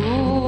cool.